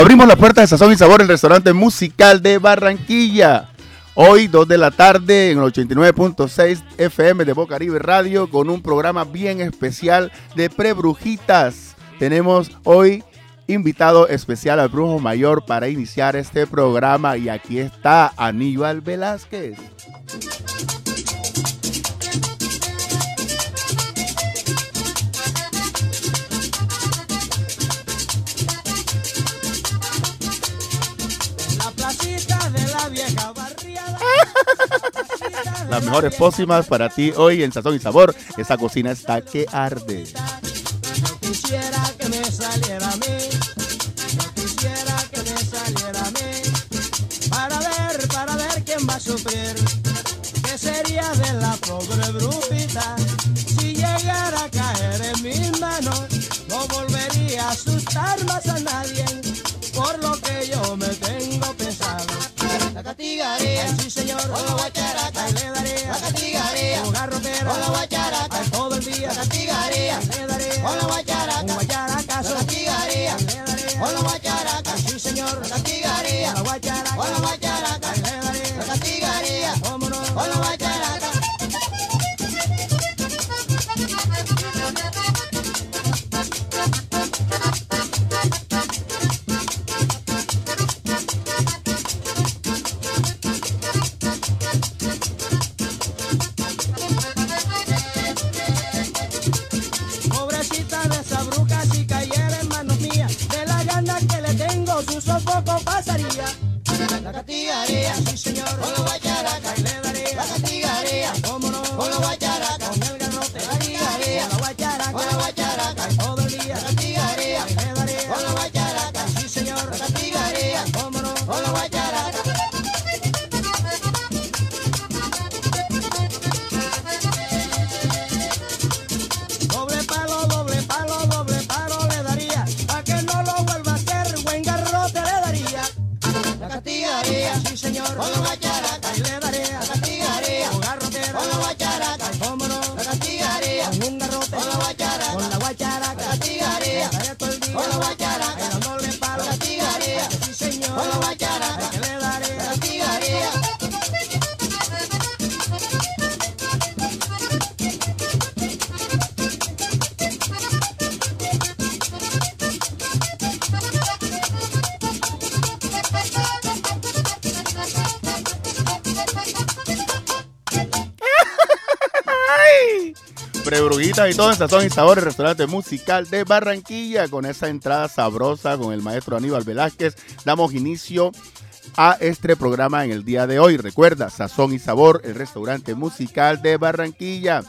Abrimos la puerta de Sazón y Sabor, el restaurante musical de Barranquilla. Hoy, 2 de la tarde, en el 89.6 FM de Bocaribe Radio, con un programa bien especial de prebrujitas. Tenemos hoy invitado especial al Brujo Mayor para iniciar este programa y aquí está Aníbal Velázquez. Las mejores pócimas para ti hoy en Sazón y Sabor. Esa cocina está que arde. Quisiera que me saliera a mí, quisiera que me saliera a mí, para ver, para ver quién va a sufrir, qué sería de la pobre brujita, si llegara a caer en mis manos, no volvería a asustar más a nadie, por lo que yo me tengo pensado. La castigaría, sí señor, con la guacharaca, le daría, la castigaría, un garrotero, con la guacharaca, todo el día, la castigaría, le daría, con la guacharaca, un guacharacazo, la castigaría, le daría, con la guacharaca, sí señor, la castigaría, la guacharaca, con la guacharaca, le daría, la castigaría, cómo no, con la guacharaca. Y todo en Sazón y Sabor, el restaurante musical de Barranquilla. Con esa entrada sabrosa con el maestro Aníbal Velázquez, damos inicio a este programa en el día de hoy. Recuerda, Sazón y Sabor, el restaurante musical de Barranquilla.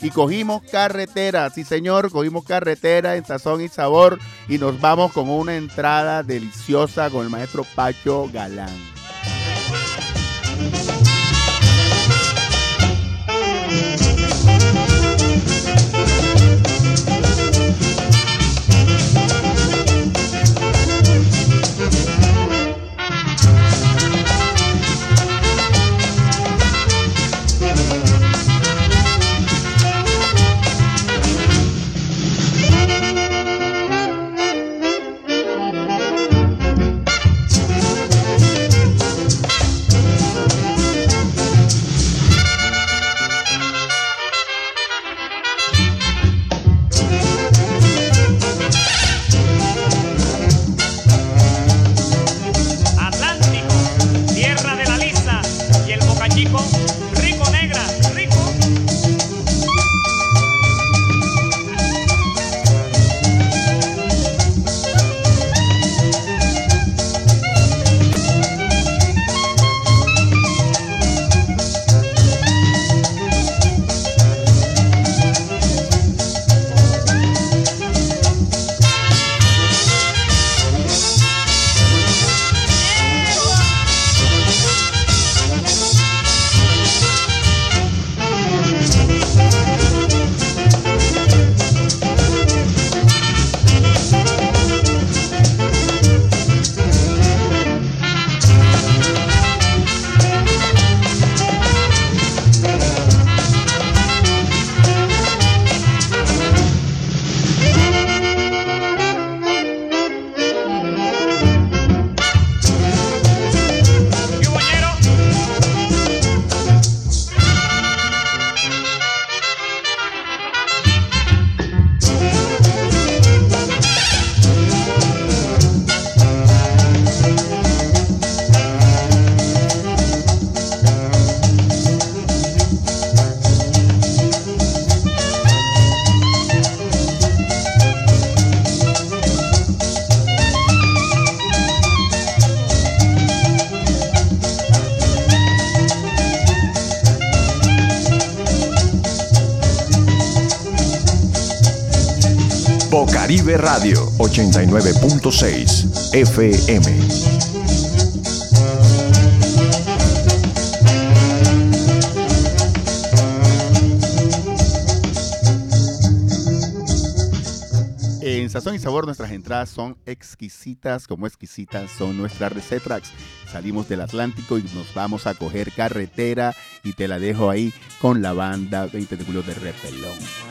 Y cogimos carretera, sí señor, cogimos carretera en Sazón y Sabor y nos vamos con una entrada deliciosa con el maestro Pacho Galán. 89.6 FM. En Sazón y Sabor nuestras entradas son exquisitas, como exquisitas son nuestras recetas. Salimos del Atlántico y nos vamos a coger carretera y te la dejo ahí con la banda 20 de julio de Repelón.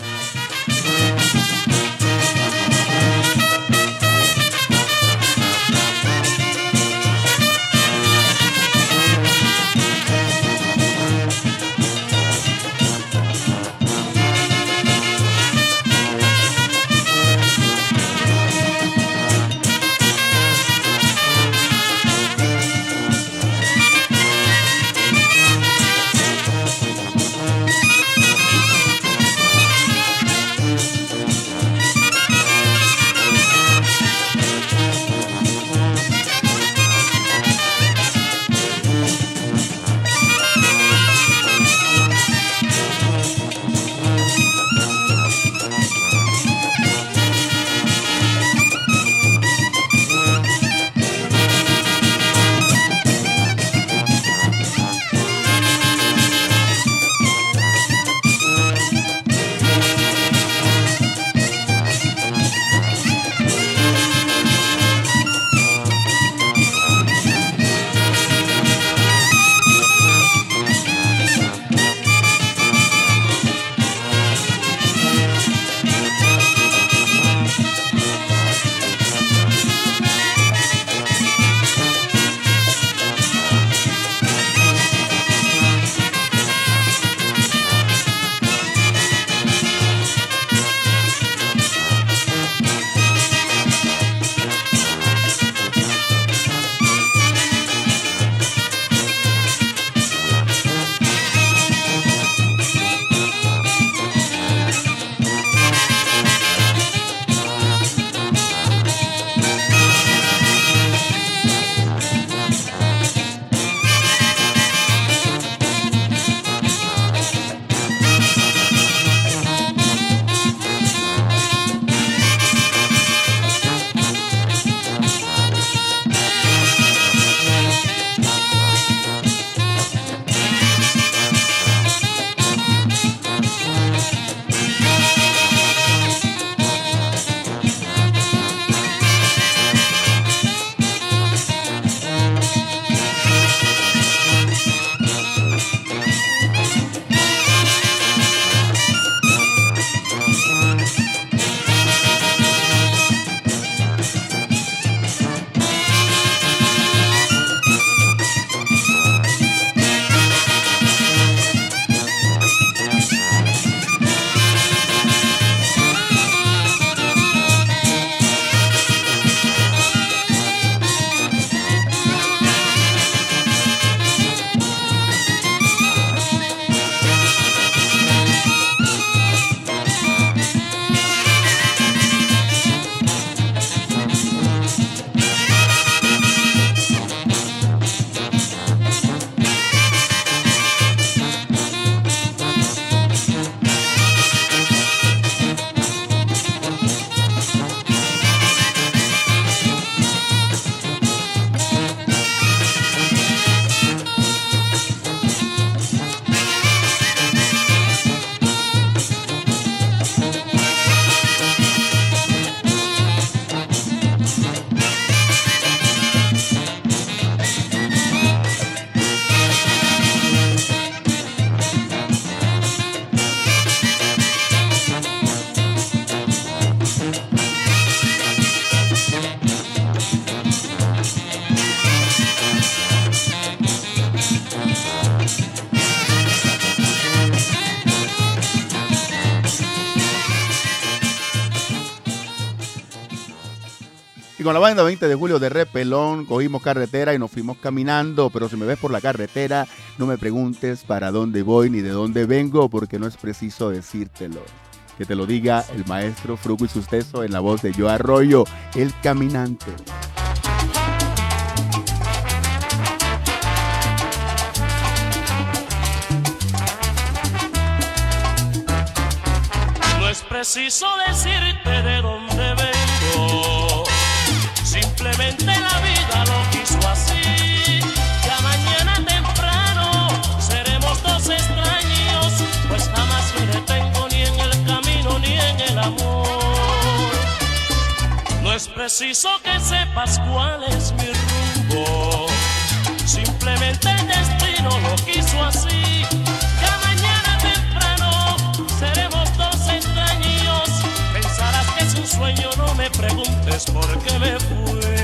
con la banda 20 de julio de Repelón cogimos carretera y nos fuimos caminando, pero si me ves por la carretera, no me preguntes para dónde voy ni de dónde vengo, porque no es preciso decírtelo. Que te lo diga el maestro Fruco y Susteso en la voz de Yo Arroyo, el caminante. No es preciso decirte de dónde vengo Simplemente la vida lo quiso así. Ya mañana temprano seremos dos extraños, pues jamás me detengo ni en el camino ni en el amor. No es preciso que sepas cuál es mi rumbo, simplemente el destino lo quiso así. es porque me fue.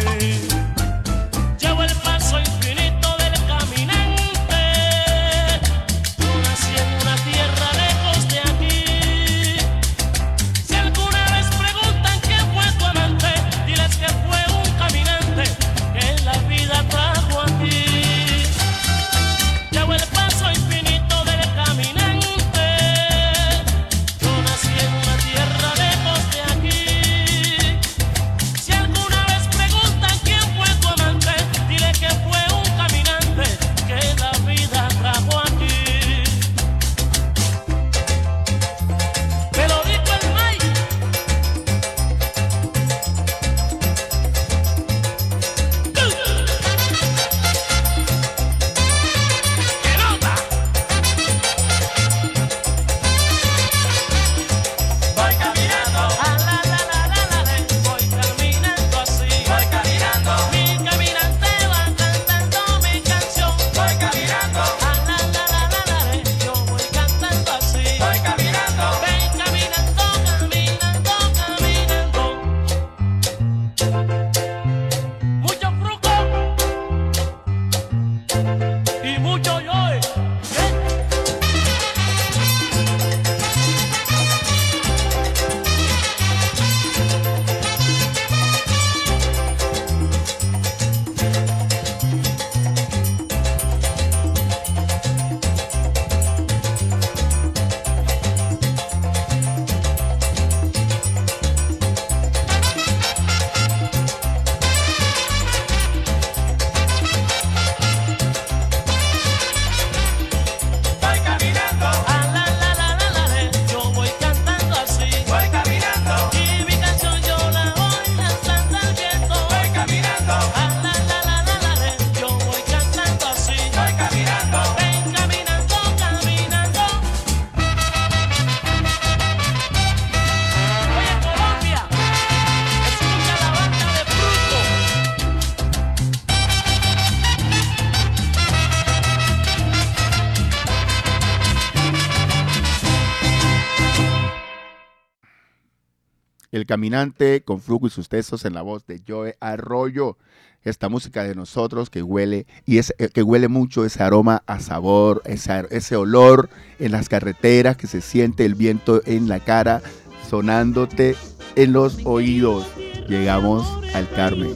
El Caminante con flujo y sus textos en la voz de Joe Arroyo. Esta música de nosotros que huele y es, eh, que huele mucho ese aroma a sabor, ese, ese olor en las carreteras que se siente el viento en la cara sonándote en los oídos. Llegamos al Carmen,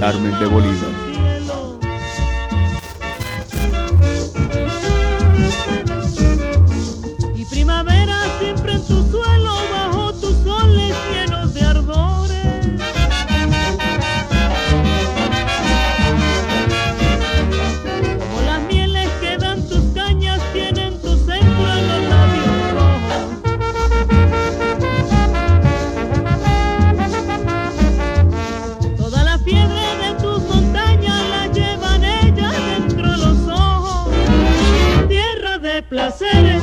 Carmen de Bolívar. placeres.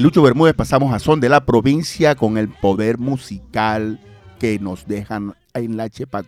Lucho Bermúdez pasamos a Son de la Provincia con el poder musical que nos dejan en la Chepa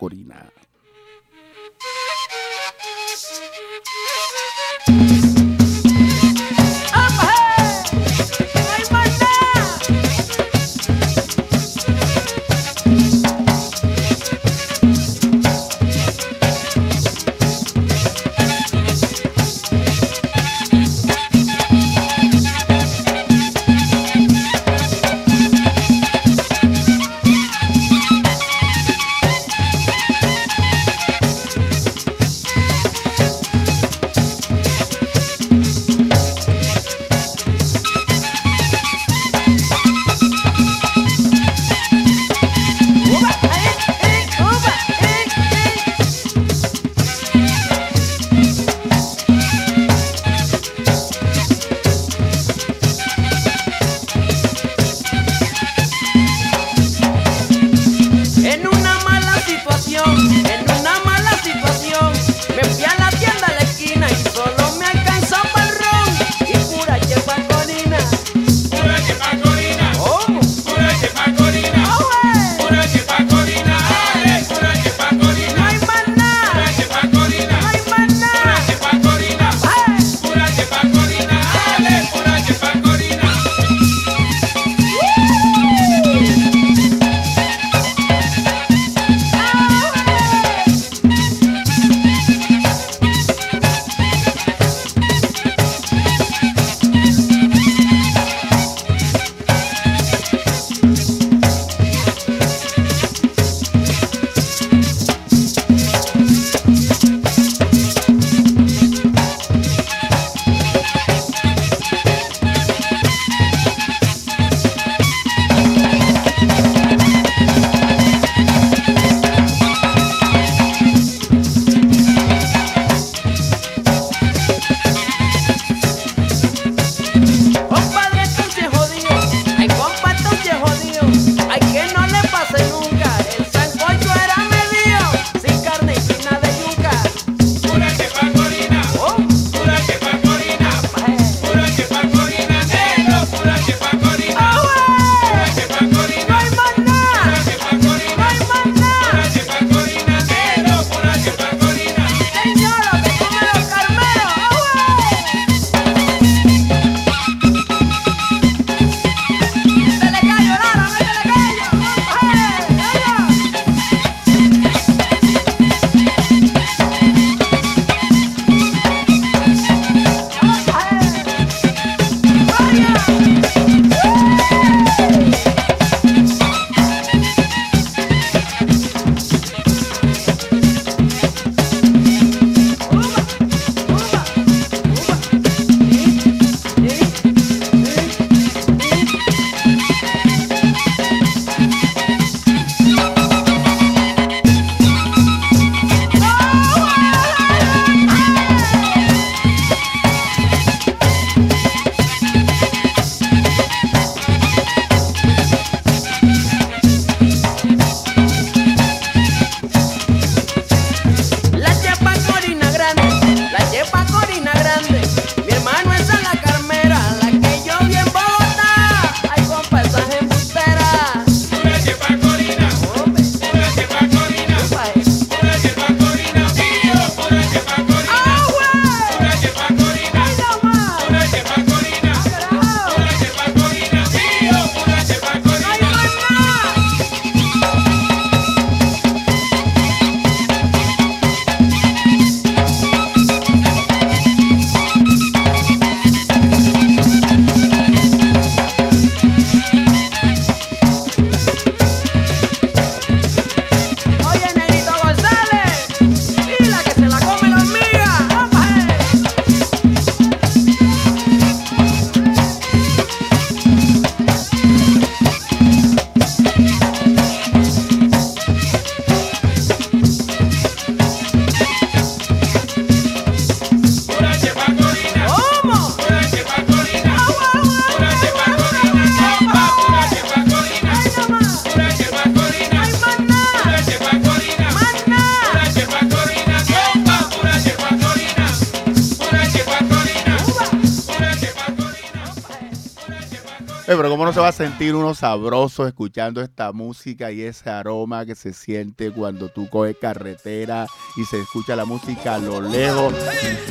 se va a sentir uno sabroso escuchando esta música y ese aroma que se siente cuando tú coges carretera y se escucha la música a lo lejos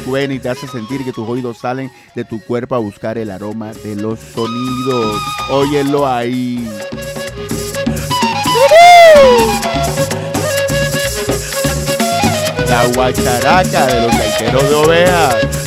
suena y te hace sentir que tus oídos salen de tu cuerpo a buscar el aroma de los sonidos. Óyelo ahí. La guacharaca de los gaiteros de ovejas.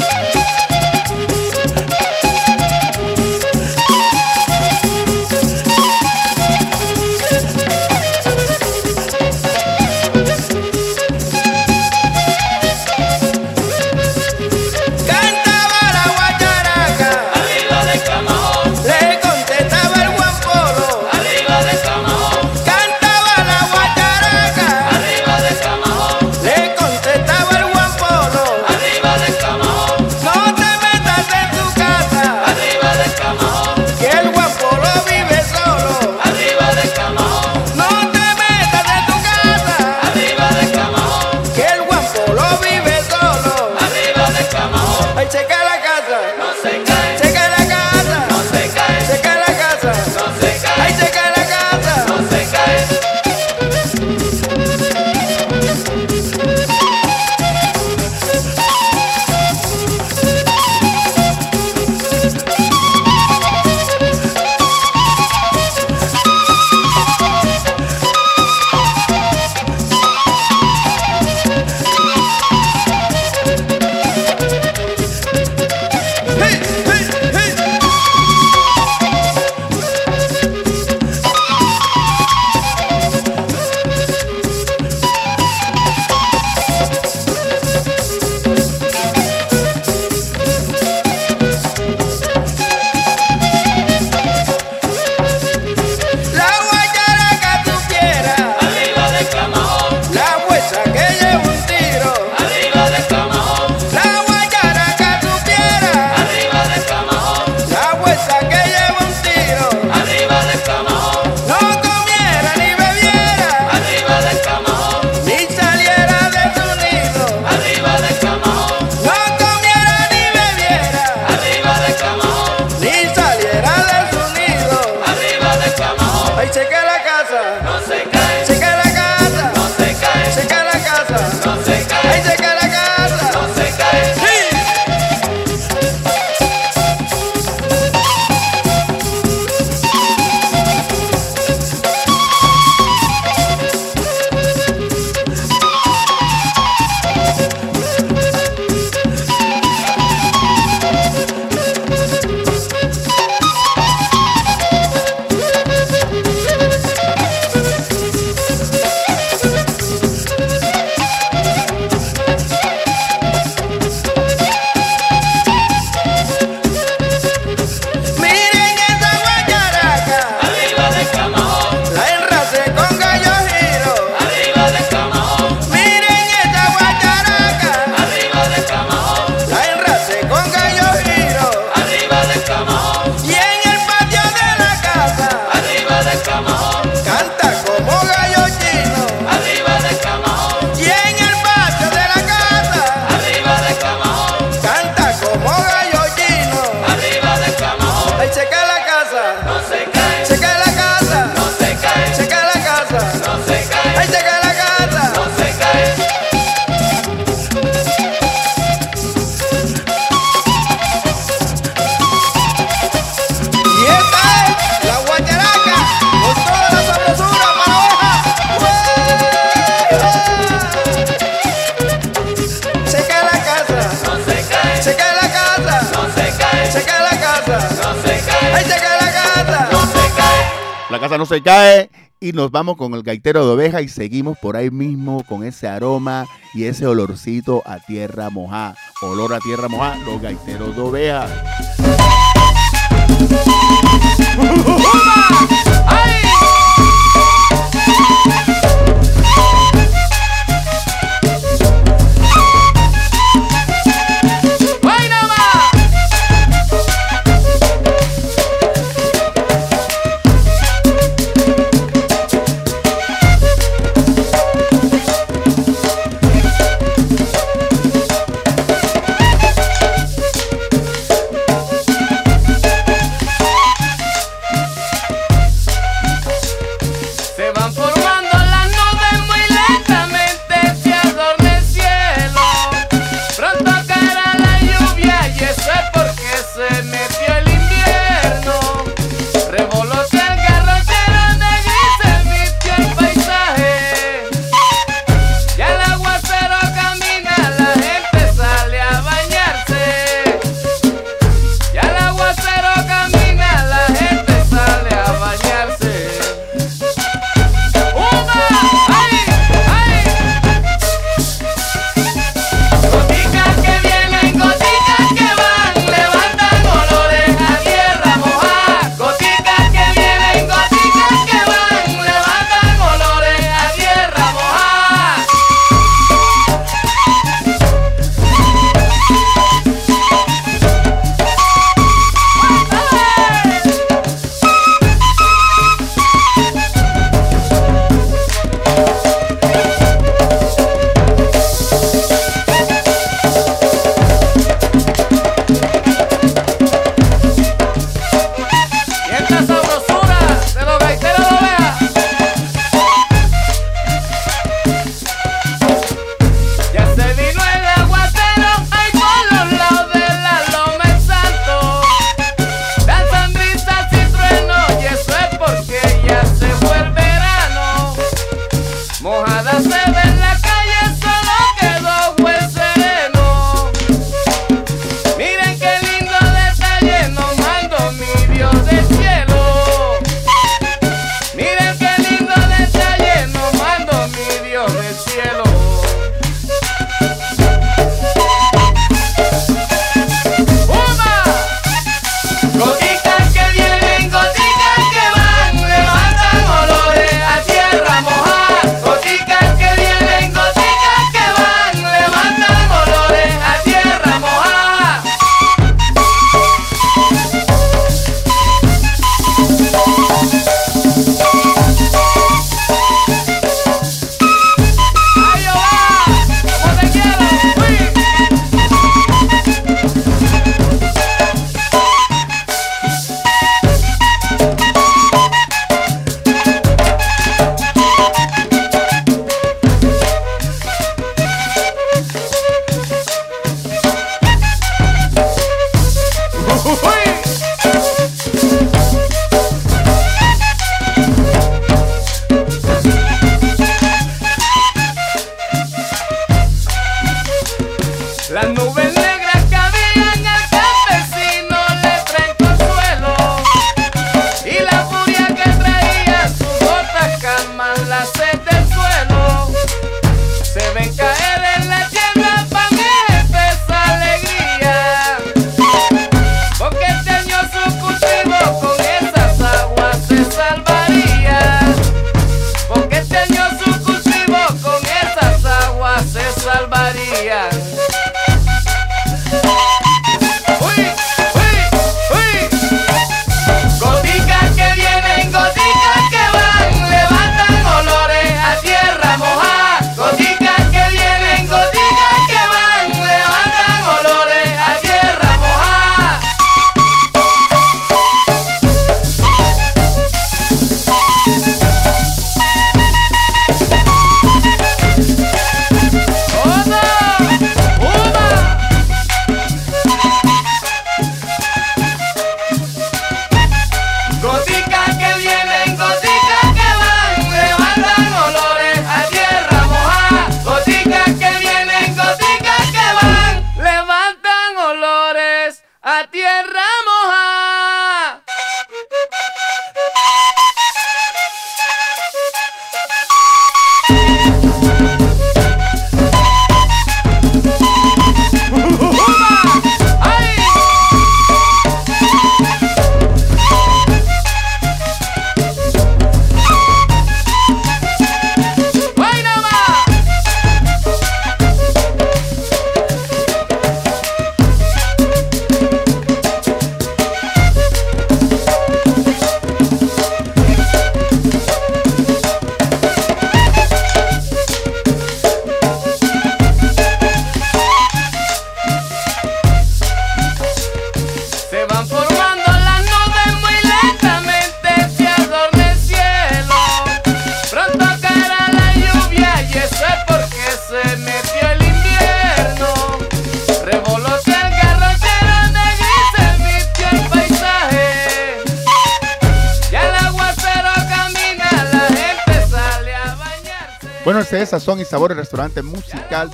con el gaitero de oveja y seguimos por ahí mismo con ese aroma y ese olorcito a tierra mojada. Olor a tierra mojada, los gaiteros de oveja.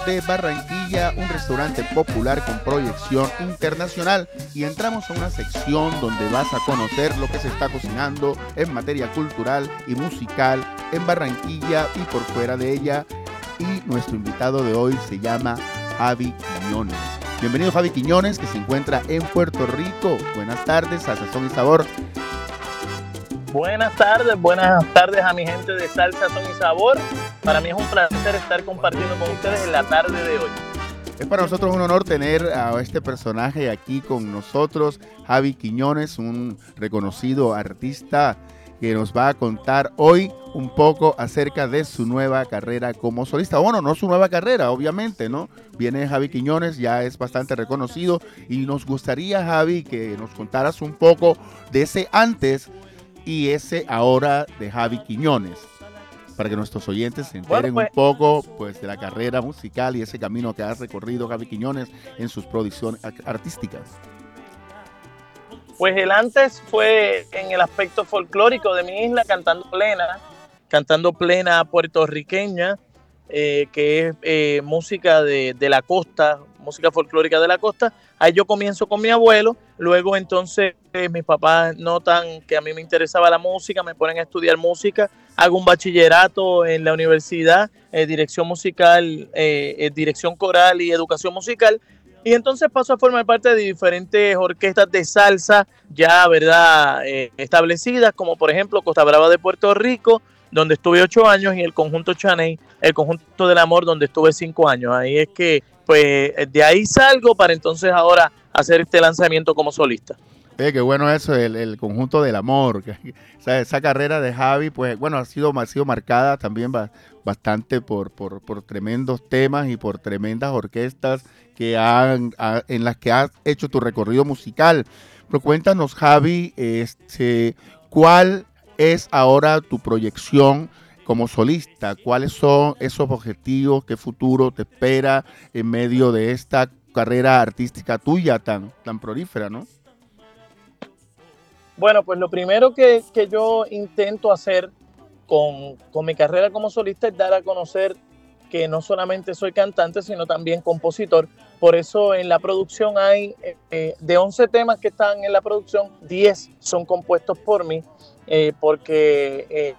De Barranquilla, un restaurante popular con proyección internacional. Y entramos a una sección donde vas a conocer lo que se está cocinando en materia cultural y musical en Barranquilla y por fuera de ella. Y nuestro invitado de hoy se llama Javi Quiñones. Bienvenido Javi Quiñones, que se encuentra en Puerto Rico. Buenas tardes a Sazón y Sabor. Buenas tardes, buenas tardes a mi gente de Salsa, Son y Sabor. Para mí es un placer estar compartiendo con ustedes en la tarde de hoy. Es para nosotros un honor tener a este personaje aquí con nosotros, Javi Quiñones, un reconocido artista que nos va a contar hoy un poco acerca de su nueva carrera como solista. Bueno, no su nueva carrera, obviamente, ¿no? Viene Javi Quiñones, ya es bastante reconocido y nos gustaría, Javi, que nos contaras un poco de ese antes y ese ahora de Javi Quiñones para que nuestros oyentes se enteren Bueno, pues- un poco pues de la carrera musical y ese camino que ha recorrido Javi Quiñones en sus producciones ar- artísticas. Pues el antes fue en el aspecto folclórico de mi isla, cantando plena, cantando plena puertorriqueña, eh, que es eh, música de, de la costa, música folclórica de la costa. Ahí yo comienzo con mi abuelo, luego entonces eh, mis papás notan que a mí me interesaba la música, me ponen a estudiar música, hago un bachillerato en la universidad, eh, dirección musical, eh, eh, dirección coral y educación musical. Y entonces paso a formar parte de diferentes orquestas de salsa ya, ¿verdad?, eh, establecidas, como por ejemplo Costa Brava de Puerto Rico, donde estuve ocho años, y el conjunto Chaney, el conjunto del amor, donde estuve cinco años. Ahí es que, pues, de ahí salgo para entonces ahora hacer este lanzamiento como solista. Eh, qué bueno eso, el, el conjunto del amor. sea, esa carrera de Javi, pues bueno, ha sido, ha sido marcada también ba- bastante por, por, por tremendos temas y por tremendas orquestas que han, ha- en las que has hecho tu recorrido musical. Pero cuéntanos, Javi, este, ¿cuál es ahora tu proyección como solista? ¿Cuáles son esos objetivos? ¿Qué futuro te espera en medio de esta carrera artística tuya tan, tan prolífera, no? Bueno, pues lo primero que, que yo intento hacer con, con mi carrera como solista es dar a conocer que no solamente soy cantante, sino también compositor. Por eso en la producción hay, eh, eh, de 11 temas que están en la producción, 10 son compuestos por mí, eh, porque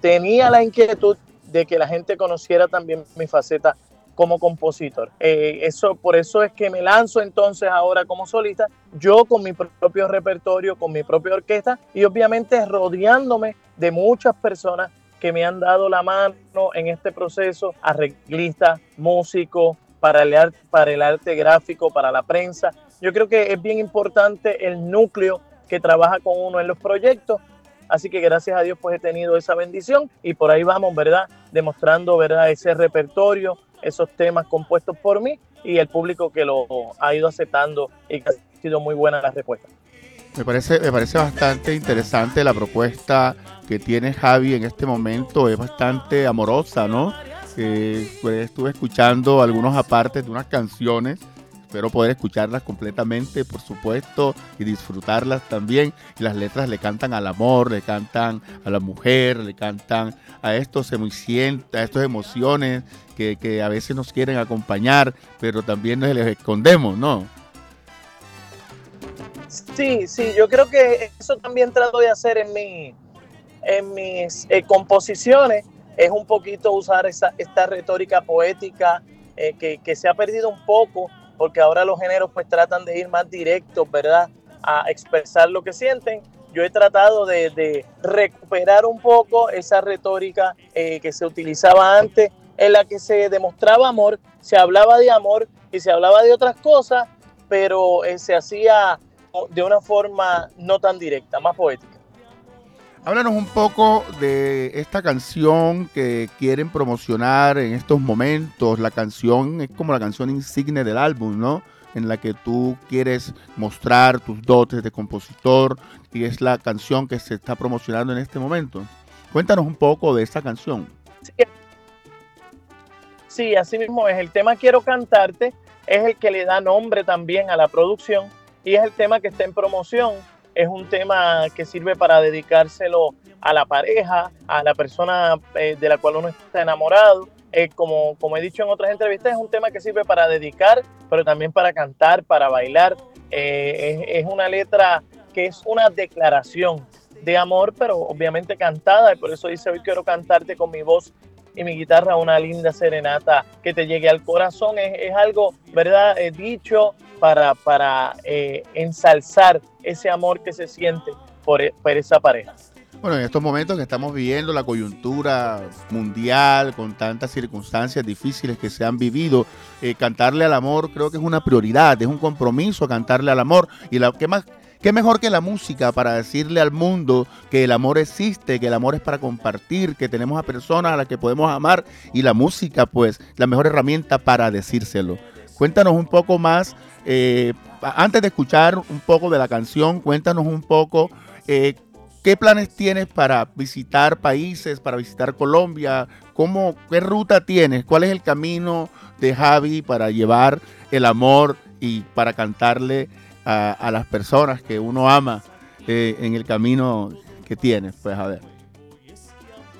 tenía la inquietud de que la gente conociera también mi faceta como compositor. Eh, eso, por eso es que me lanzo entonces ahora como solista, yo con mi propio repertorio, con mi propia orquesta y obviamente rodeándome de muchas personas que me han dado la mano en este proceso, arreglistas, músicos, para el, arte, para el arte gráfico, para la prensa. Yo creo que es bien importante el núcleo que trabaja con uno en los proyectos. Así que gracias a Dios pues he tenido esa bendición y por ahí vamos, ¿verdad? Demostrando, ¿verdad? Ese repertorio, esos temas compuestos por mí y el público que lo ha ido aceptando y que ha sido muy buena la respuesta. Me parece, me parece bastante interesante la propuesta que tiene Javi en este momento. Es bastante amorosa, ¿no? Eh, pues, estuve escuchando algunos apartes de unas canciones. Espero poder escucharlas completamente, por supuesto, y disfrutarlas también. Y las letras le cantan al amor, le cantan a la mujer, le cantan a estos a estas emociones que, que a veces nos quieren acompañar, pero también nos les escondemos, ¿no? Sí, sí, yo creo que eso también trato de hacer en, mi, en mis eh, composiciones, es un poquito usar esa, esta retórica poética eh, que, que, se ha perdido un poco, porque ahora los géneros pues tratan de ir más directos, ¿verdad? A expresar lo que sienten. Yo he tratado de, recuperar un poco esa retórica eh, que se utilizaba antes, en la que se demostraba amor, se hablaba de amor y se hablaba de otras cosas, pero eh, se hacía de una forma no tan directa, más poética. Háblanos un poco de esta canción que quieren promocionar en estos momentos. La canción es como la canción insigne del álbum, ¿no? En la que tú quieres mostrar tus dotes de compositor y es la canción que se está promocionando en este momento. Cuéntanos un poco de esta canción. Sí, sí así mismo es. El tema Quiero cantarte es el que le da nombre también a la producción y es el tema que está en promoción. Es un tema que sirve para dedicárselo a la pareja, a la persona eh, de la cual uno está enamorado. Eh, como, como he dicho en otras entrevistas, es un tema que sirve para dedicar, pero también para cantar, para bailar. Eh, es, es una letra que es una declaración de amor, pero obviamente cantada, y por eso dice hoy quiero cantarte con mi voz y mi guitarra una linda serenata que te llegue al corazón. Es, es algo, ¿verdad? Eh, dicho para, para eh, ensalzar ese amor que se siente por, por esa pareja. Bueno, en estos momentos que estamos viviendo la coyuntura mundial, con tantas circunstancias difíciles que se han vivido, eh, cantarle al amor creo que es una prioridad, es un compromiso cantarle al amor. Y la, ¿qué, más, ¿qué mejor que la música para decirle al mundo que el amor existe, que el amor es para compartir, que tenemos a personas a las que podemos amar? Y la música, pues, la mejor herramienta para decírselo. Cuéntanos un poco más, eh, antes de escuchar un poco de la canción, cuéntanos un poco... Eh, ¿Qué planes tienes para visitar países, para visitar Colombia? ¿Cómo, ¿Qué ruta tienes? ¿Cuál es el camino de Javi para llevar el amor y para cantarle a, las personas que uno ama eh, en el camino que tienes? Pues a ver.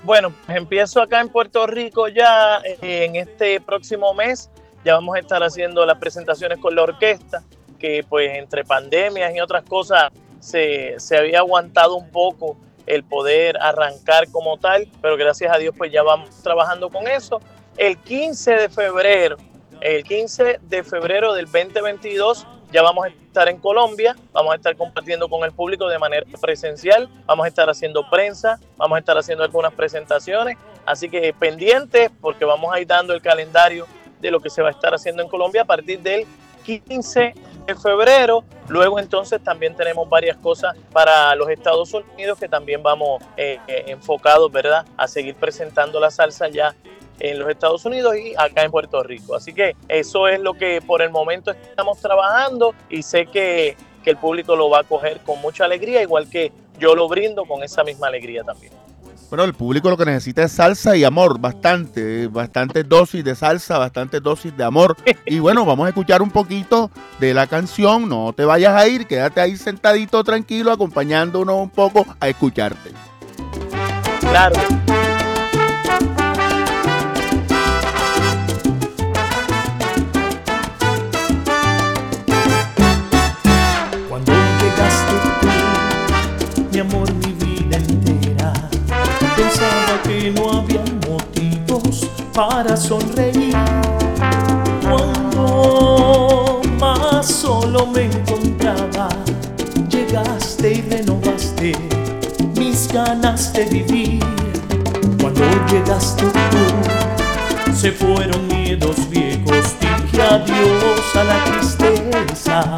Bueno, empiezo acá en Puerto Rico ya eh, en este próximo mes. Ya vamos a estar haciendo las presentaciones con la orquesta, que pues entre pandemias y otras cosas se, se, había aguantado un poco el poder arrancar como tal, pero gracias a Dios pues ya vamos trabajando con eso. El 15 de febrero, el 15 de febrero del 2022 ya vamos a estar en Colombia, vamos a estar compartiendo con el público de manera presencial, vamos a estar haciendo prensa, vamos a estar haciendo algunas presentaciones, así que pendientes porque vamos a ir dando el calendario de lo que se va a estar haciendo en Colombia a partir del 15 de febrero. Luego entonces también tenemos varias cosas para los Estados Unidos que también vamos eh, eh, enfocados, ¿verdad? A seguir presentando la salsa ya en los Estados Unidos y acá en Puerto Rico. Así que eso es lo que por el momento estamos trabajando y sé que, que el público lo va a coger con mucha alegría, igual que yo lo brindo con esa misma alegría también. Bueno, el público lo que necesita es salsa y amor, bastante, bastante dosis de salsa, bastante dosis de amor. Y bueno, vamos a escuchar un poquito de la canción, no te vayas a ir, quédate ahí sentadito tranquilo, acompañándonos un poco a escucharte. Claro. Para sonreír. Cuando más solo me encontraba, llegaste y renovaste mis ganas de vivir. Cuando llegaste tú, se fueron miedos viejos, dije adiós a la tristeza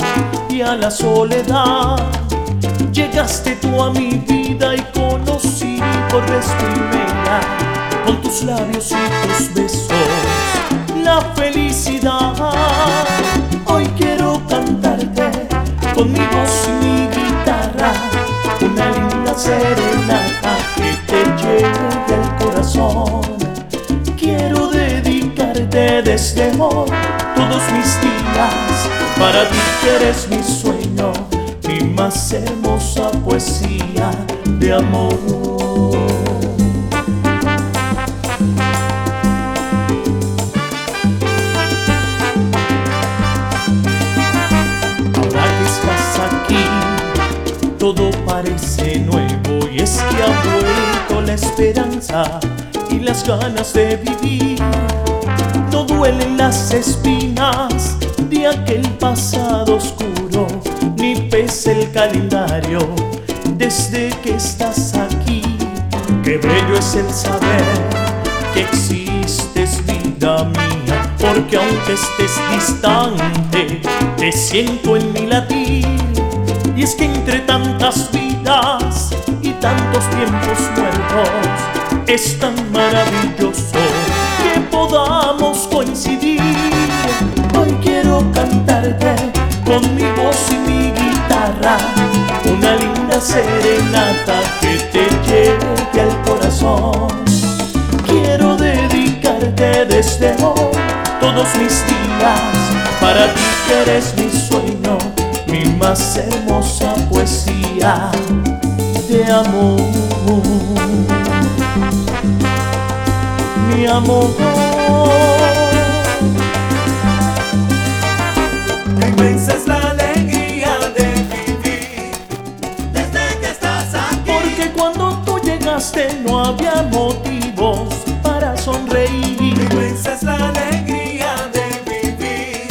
y a la soledad. Llegaste tú a mi vida y conocí con tus labios y tus besos la felicidad. Hoy quiero cantarte con mi voz y mi guitarra, una linda serenata que te llegue al corazón. Quiero dedicarte desde hoy todos mis días para ti que eres mi sueño, más hermosa poesía de amor. Ahora que estás aquí, todo parece nuevo y es que ha vuelto la esperanza y las ganas de vivir. No duelen las espinas de aquel pasado oscuro, el calendario desde que estás aquí. Qué bello es el saber que existes, vida mía, porque aunque estés distante, te siento en mi latir. Y es que entre tantas vidas y tantos tiempos muertos, es tan maravilloso que podamos coincidir. Hoy quiero cantarte con mi voz y mi una linda serenata que te llegue al corazón. Quiero dedicarte desde hoy todos mis días para ti eres mi sueño, mi más hermosa poesía de amor. Mi amor. Inmensa llegaste no había motivos para sonreír. Inmensa es la alegría de vivir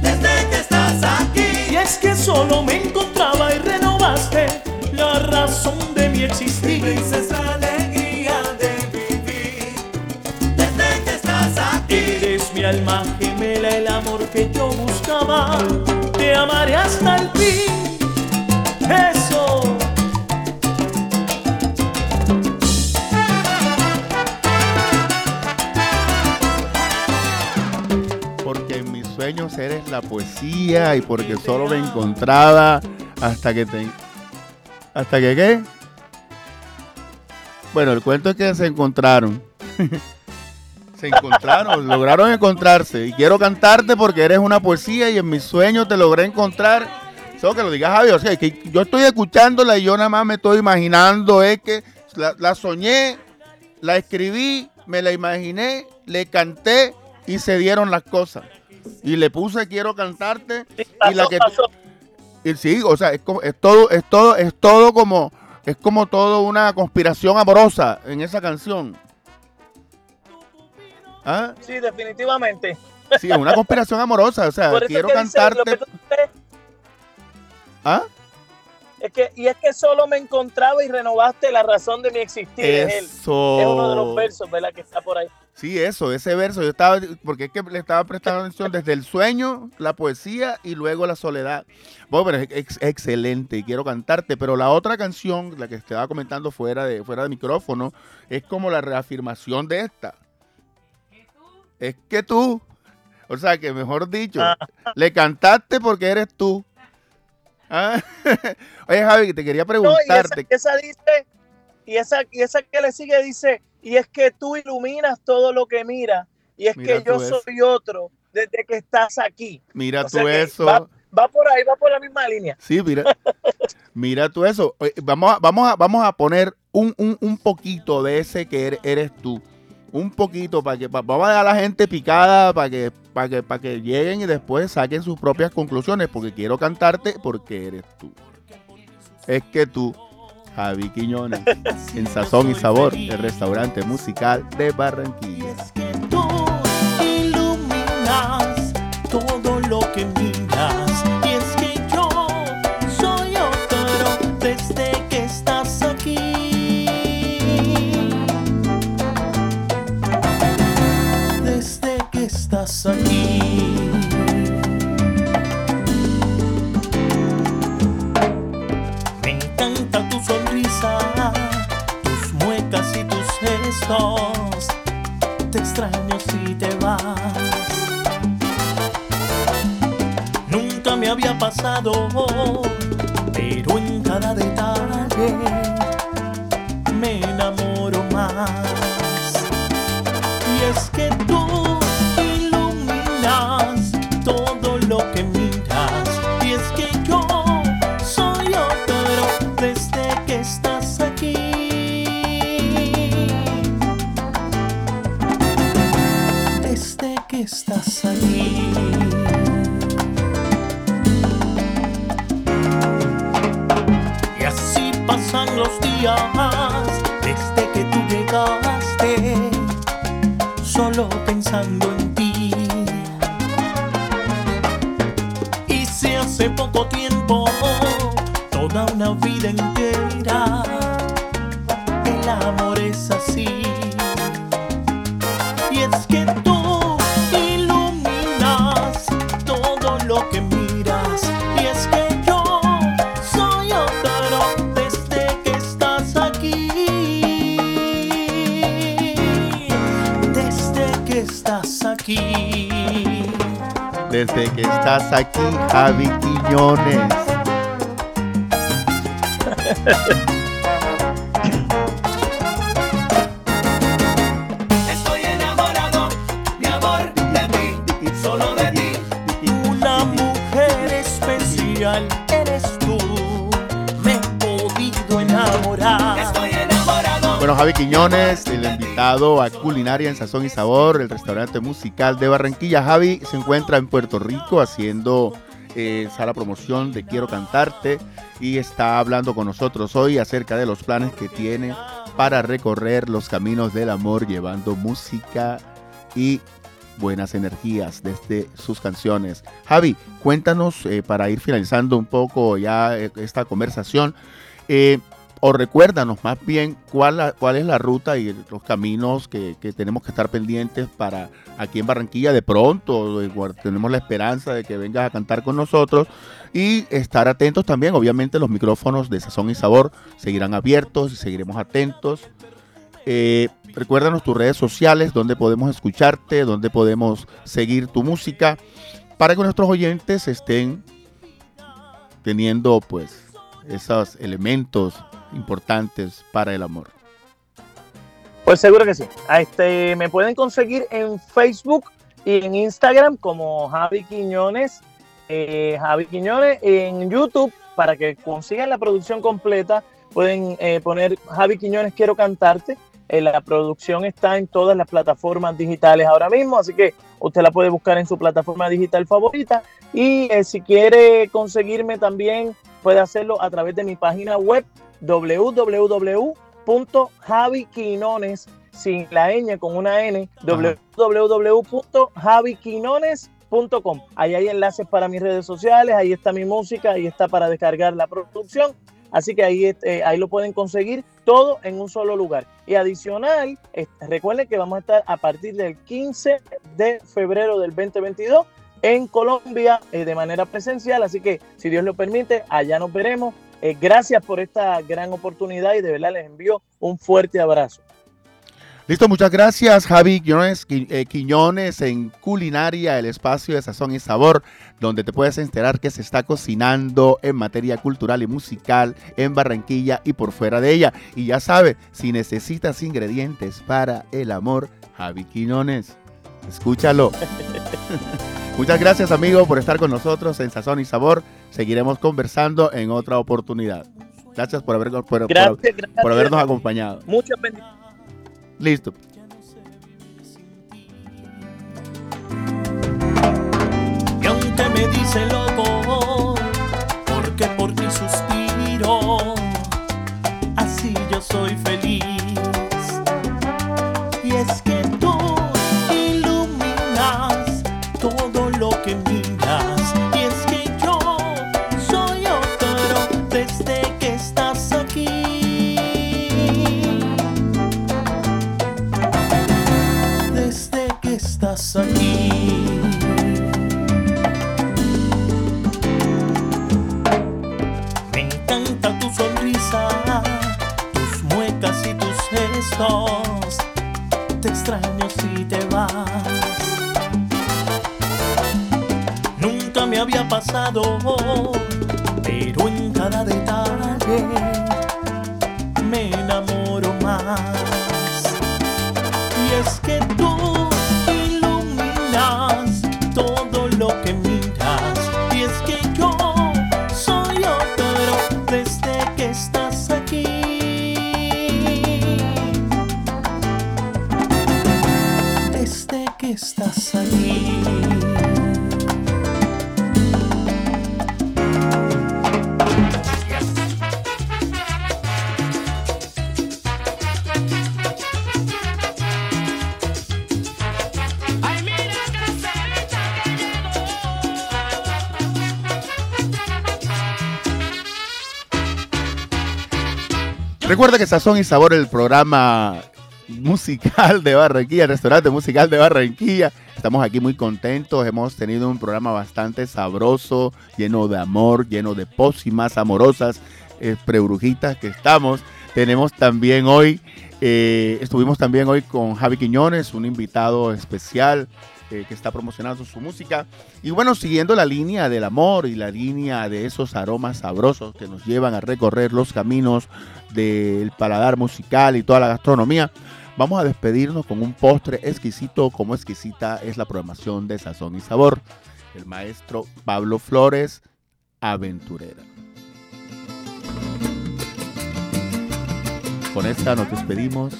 desde que estás aquí. Y es que solo me encontraba y renovaste la razón de mi existir. Inmensa es la alegría de vivir desde que estás aquí. Eres mi alma gemela, el amor que yo buscaba. Te amaré hasta el fin. Sueños eres la poesía y porque solo me encontraba hasta que te... ¿Hasta que qué? Bueno, el cuento es que se encontraron. se encontraron, lograron encontrarse. Y quiero cantarte porque eres una poesía y en mis sueños te logré encontrar. Solo que lo digas Javi, o que yo estoy escuchándola y yo nada más me estoy imaginando, es que la soñé, la escribí, me la imaginé, le canté y se dieron las cosas. Y le puse quiero cantarte y la que pasó. y sí, o sea, es, como- es todo, es todo, es todo como, es como todo una conspiración amorosa en esa canción. ¿Ah? Sí, definitivamente. Sí, es una conspiración amorosa, o sea, eso quiero dice, cantarte. ¿Ah? es que, y es que solo me encontraba y renovaste la razón de mi existir. Es él. Eso. Es uno de los versos, ¿verdad? Que está por ahí. Sí, eso, ese verso. Yo estaba, porque es que le estaba prestando atención desde el sueño, la poesía y luego la soledad. Bueno, pero es, ex- excelente y quiero cantarte. Pero la otra canción, la que estaba comentando fuera de, fuera de micrófono, es como la reafirmación de esta. Es que tú, o sea, que mejor dicho, Ah. le cantaste porque eres tú. Ah, Oye, Javi, te quería No, y esa, preguntarte. esa dice, y esa, y esa que le sigue dice, y es que tú iluminas todo lo que mira, y es Mira que yo eso. soy otro desde que estás aquí. Mira O tú eso. Va, va por ahí, va por la misma línea. Sí, mira. mira tú eso. Vamos a, vamos a, vamos a poner un, un, un poquito de ese que eres, eres tú. Un poquito para que pa- vamos a dar a la gente picada para que, para que, para que lleguen y después saquen sus propias conclusiones. Porque quiero cantarte porque eres tú. Es que tú, Javi Quiñones, en Sazón y Sabor, el restaurante musical de Barranquilla. Es que tú iluminas todo lo que. Pasado, Desde que estás aquí, Javi Quiñones. Javi Quiñones, el invitado a Culinaria en Sazón y Sabor, el restaurante musical de Barranquilla. Javi se encuentra en Puerto Rico haciendo eh, sala promoción de Quiero Cantarte y está hablando con nosotros hoy acerca de los planes que tiene para recorrer los caminos del amor llevando música y buenas energías desde sus canciones. Javi, cuéntanos eh, para ir finalizando un poco ya eh, esta conversación. eh, o recuérdanos más bien cuál, la- cuál es la ruta y los caminos que, que tenemos que estar pendientes para aquí en Barranquilla de pronto. Tenemos la esperanza de que vengas a cantar con nosotros y estar atentos también. Obviamente los micrófonos de Sazón y Sabor seguirán abiertos y seguiremos atentos. Eh, recuérdanos tus redes sociales, donde podemos escucharte, donde podemos seguir tu música, para que nuestros oyentes estén teniendo pues esos elementos importantes para el amor. Pues seguro que sí. Este, me pueden conseguir en Facebook y en Instagram como Javi Quiñones. eh, Javi Quiñones en YouTube para que consigan la producción completa. Pueden eh, poner Javi Quiñones Quiero Cantarte. Eh, la producción está en todas las plataformas digitales ahora mismo, así que usted la puede buscar en su plataforma digital favorita. Y si quiere conseguirme también, puede hacerlo a través de mi página web www.javiquinones sin la ñ con una n www.javiquinones.com ahí hay enlaces para mis redes sociales ahí está mi música ahí está para descargar la producción. Así que ahí, eh, ahí lo pueden conseguir todo en un solo lugar. Y adicional eh, recuerden que vamos a estar a partir del 15 de febrero del 2022 en Colombia eh, de manera presencial. Así que si Dios lo permite allá nos veremos eh, gracias por esta gran oportunidad y de verdad les envío un fuerte abrazo. Listo, muchas gracias Javi Quiñones, Qui- eh, Quiñones en Culinaria, el espacio de sazón y sabor, donde te puedes enterar que se está cocinando en materia cultural y musical en Barranquilla y por fuera de ella. Y ya sabes, si necesitas ingredientes para el amor, Javi Quiñones, escúchalo. muchas gracias amigo por estar con nosotros en Sazón y Sabor. Seguiremos conversando en otra oportunidad. Gracias por, haber, por- por- Gracias, gracias. por habernos acompañado. Muchas bendiciones. Listo. Y aunque me dice loco, porque por ti suspiro, así yo soy feliz. Que Recuerda que Sazón y Sabor, el programa musical de Barranquilla, restaurante musical de Barranquilla. Estamos aquí muy contentos, hemos tenido un programa bastante sabroso, lleno de amor, lleno de pócimas amorosas, eh, prebrujitas que estamos. Tenemos también hoy, eh, estuvimos también hoy con Javi Quiñones, un invitado especial eh, que está promocionando su música. Y bueno, siguiendo la línea del amor y la línea de esos aromas sabrosos que nos llevan a recorrer los caminos del paladar musical y toda la gastronomía, vamos a despedirnos con un postre exquisito, como exquisita es la programación de Sazón y Sabor. El maestro Pablo Flores, aventurera. Con esta nos despedimos.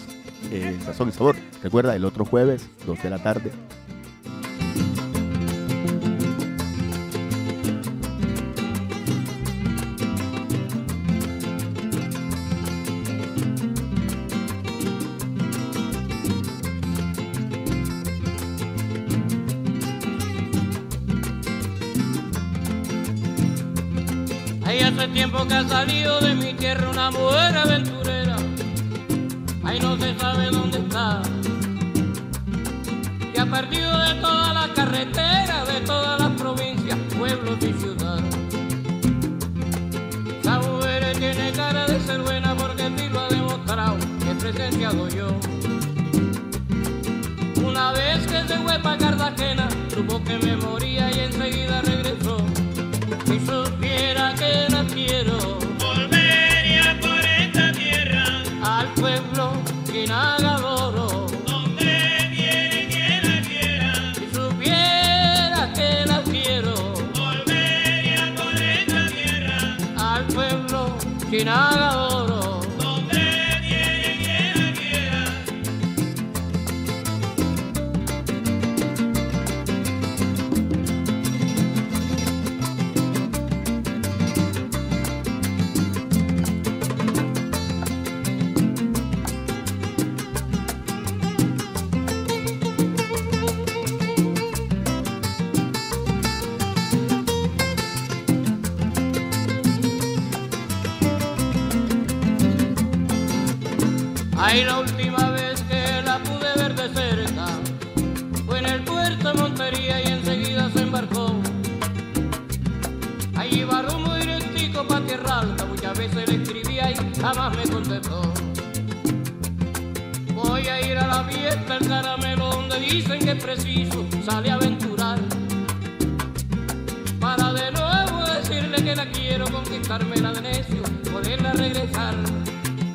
eh, Sazón y Sabor. Recuerda, el otro jueves, 2 de la tarde, ha salido de mi tierra una mujer aventurera. Ay, no se sabe dónde está. Que ha perdido de todas las carreteras, de todas las provincias, pueblos y ciudades. Esa mujer tiene cara de ser buena porque sí lo ha demostrado, he presenciado yo. Una vez que se fue para Cartagena, supo que me moría y enseguida regresó. Si supiera que la quiero, volvería por esta tierra al pueblo que nada adoro. Donde viene quien la quiera, si supiera que la quiero, volvería por esta tierra al pueblo que nada adoro. Ay, la última vez que la pude ver de cerca fue en el puerto de Montería y enseguida se embarcó. Ahí iba rumbo directico pa' Tierra Alta, muchas veces le escribía y jamás me contestó. Voy a ir a la fiesta, el caramelo, donde dicen que es preciso, sale a aventurar. Para de nuevo decirle que la quiero, conquistármela de necio, poderla regresar.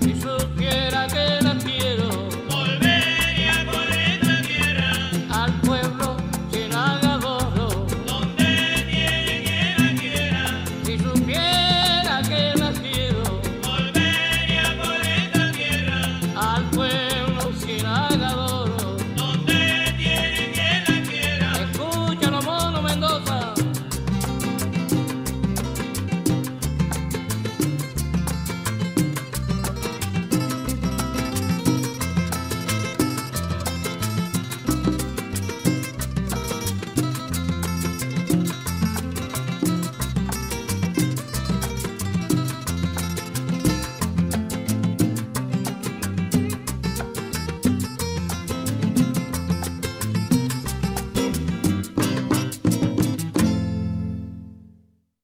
Si supiera que